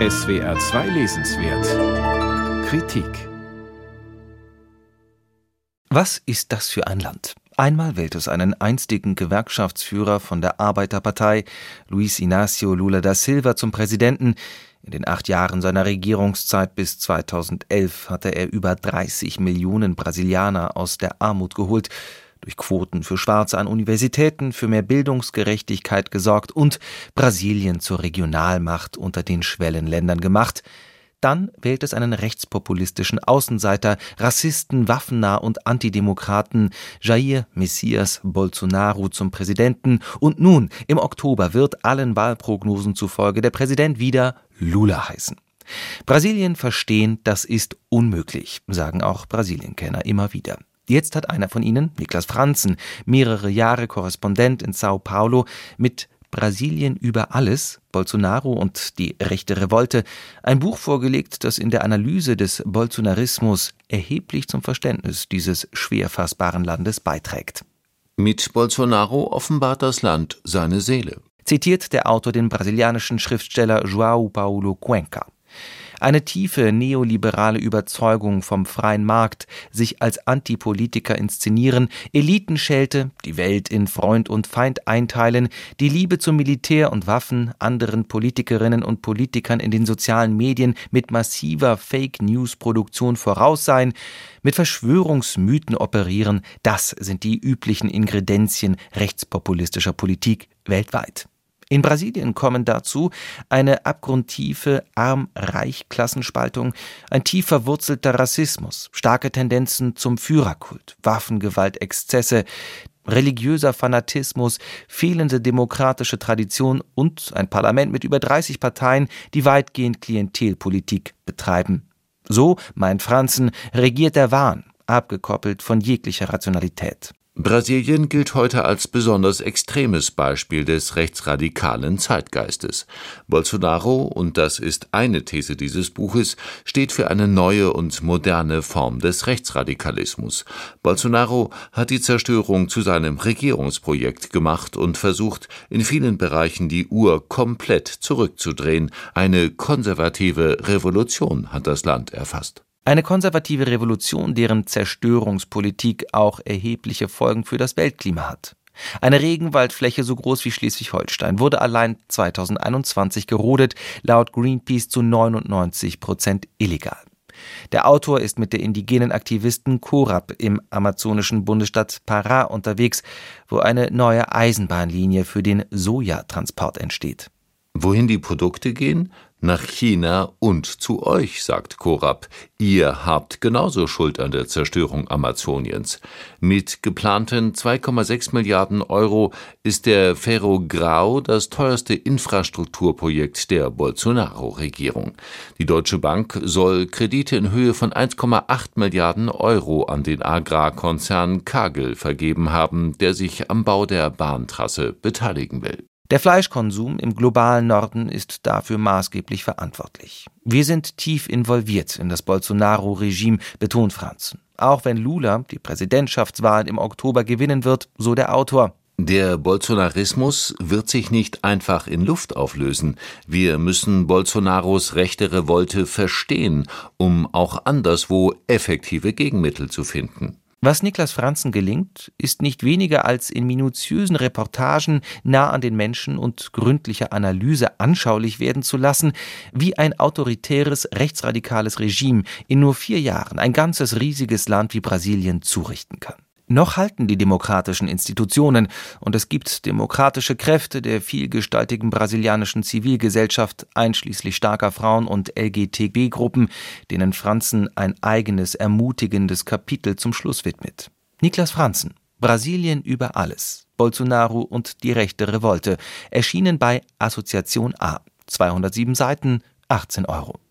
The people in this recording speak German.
SWR 2 Lesenswert Kritik Was ist das für ein Land? Einmal wählt es einen einstigen Gewerkschaftsführer von der Arbeiterpartei, Luis Inácio Lula da Silva, zum Präsidenten. In den acht Jahren seiner Regierungszeit bis 2011 hatte er über 30 Millionen Brasilianer aus der Armut geholt durch Quoten für Schwarze an Universitäten, für mehr Bildungsgerechtigkeit gesorgt und Brasilien zur Regionalmacht unter den Schwellenländern gemacht, dann wählt es einen rechtspopulistischen Außenseiter, Rassisten, waffennah und Antidemokraten Jair Messias Bolsonaro zum Präsidenten und nun im Oktober wird allen Wahlprognosen zufolge der Präsident wieder Lula heißen. Brasilien verstehen, das ist unmöglich, sagen auch Brasilienkenner immer wieder. Jetzt hat einer von ihnen, Niklas Franzen, mehrere Jahre Korrespondent in Sao Paulo, mit Brasilien über alles, Bolsonaro und die rechte Revolte, ein Buch vorgelegt, das in der Analyse des Bolsonarismus erheblich zum Verständnis dieses schwer fassbaren Landes beiträgt. Mit Bolsonaro offenbart das Land seine Seele. Zitiert der Autor den brasilianischen Schriftsteller João Paulo Cuenca. Eine tiefe neoliberale Überzeugung vom freien Markt, sich als Antipolitiker inszenieren, Elitenschelte, die Welt in Freund und Feind einteilen, die Liebe zum Militär und Waffen, anderen Politikerinnen und Politikern in den sozialen Medien mit massiver Fake-News-Produktion voraus sein, mit Verschwörungsmythen operieren, das sind die üblichen Ingredienzien rechtspopulistischer Politik weltweit. In Brasilien kommen dazu eine abgrundtiefe Arm-Reich-Klassenspaltung, ein tief verwurzelter Rassismus, starke Tendenzen zum Führerkult, Waffengewalt, Exzesse, religiöser Fanatismus, fehlende demokratische Tradition und ein Parlament mit über 30 Parteien, die weitgehend Klientelpolitik betreiben. So, meint Franzen, regiert der Wahn, abgekoppelt von jeglicher Rationalität. Brasilien gilt heute als besonders extremes Beispiel des rechtsradikalen Zeitgeistes. Bolsonaro, und das ist eine These dieses Buches, steht für eine neue und moderne Form des Rechtsradikalismus. Bolsonaro hat die Zerstörung zu seinem Regierungsprojekt gemacht und versucht, in vielen Bereichen die Uhr komplett zurückzudrehen. Eine konservative Revolution hat das Land erfasst. Eine konservative Revolution, deren Zerstörungspolitik auch erhebliche Folgen für das Weltklima hat. Eine Regenwaldfläche so groß wie Schleswig-Holstein wurde allein 2021 gerodet, laut Greenpeace zu 99 Prozent illegal. Der Autor ist mit der indigenen Aktivisten Korab im amazonischen Bundesstaat Pará unterwegs, wo eine neue Eisenbahnlinie für den Sojatransport entsteht. Wohin die Produkte gehen? Nach China und zu euch, sagt Korab. Ihr habt genauso Schuld an der Zerstörung Amazoniens. Mit geplanten 2,6 Milliarden Euro ist der Ferrograu das teuerste Infrastrukturprojekt der Bolsonaro-Regierung. Die Deutsche Bank soll Kredite in Höhe von 1,8 Milliarden Euro an den Agrarkonzern Kagel vergeben haben, der sich am Bau der Bahntrasse beteiligen will. Der Fleischkonsum im globalen Norden ist dafür maßgeblich verantwortlich. Wir sind tief involviert in das Bolsonaro-Regime, betont Franzen. Auch wenn Lula die Präsidentschaftswahlen im Oktober gewinnen wird, so der Autor. Der Bolsonarismus wird sich nicht einfach in Luft auflösen. Wir müssen Bolsonaros rechte Revolte verstehen, um auch anderswo effektive Gegenmittel zu finden. Was Niklas Franzen gelingt, ist nicht weniger als in minutiösen Reportagen nah an den Menschen und gründlicher Analyse anschaulich werden zu lassen, wie ein autoritäres, rechtsradikales Regime in nur vier Jahren ein ganzes riesiges Land wie Brasilien zurichten kann. Noch halten die demokratischen Institutionen und es gibt demokratische Kräfte der vielgestaltigen brasilianischen Zivilgesellschaft, einschließlich starker Frauen und LGTB-Gruppen, denen Franzen ein eigenes ermutigendes Kapitel zum Schluss widmet. Niklas Franzen, Brasilien über alles, Bolsonaro und die rechte Revolte, erschienen bei Assoziation A. 207 Seiten, 18 Euro.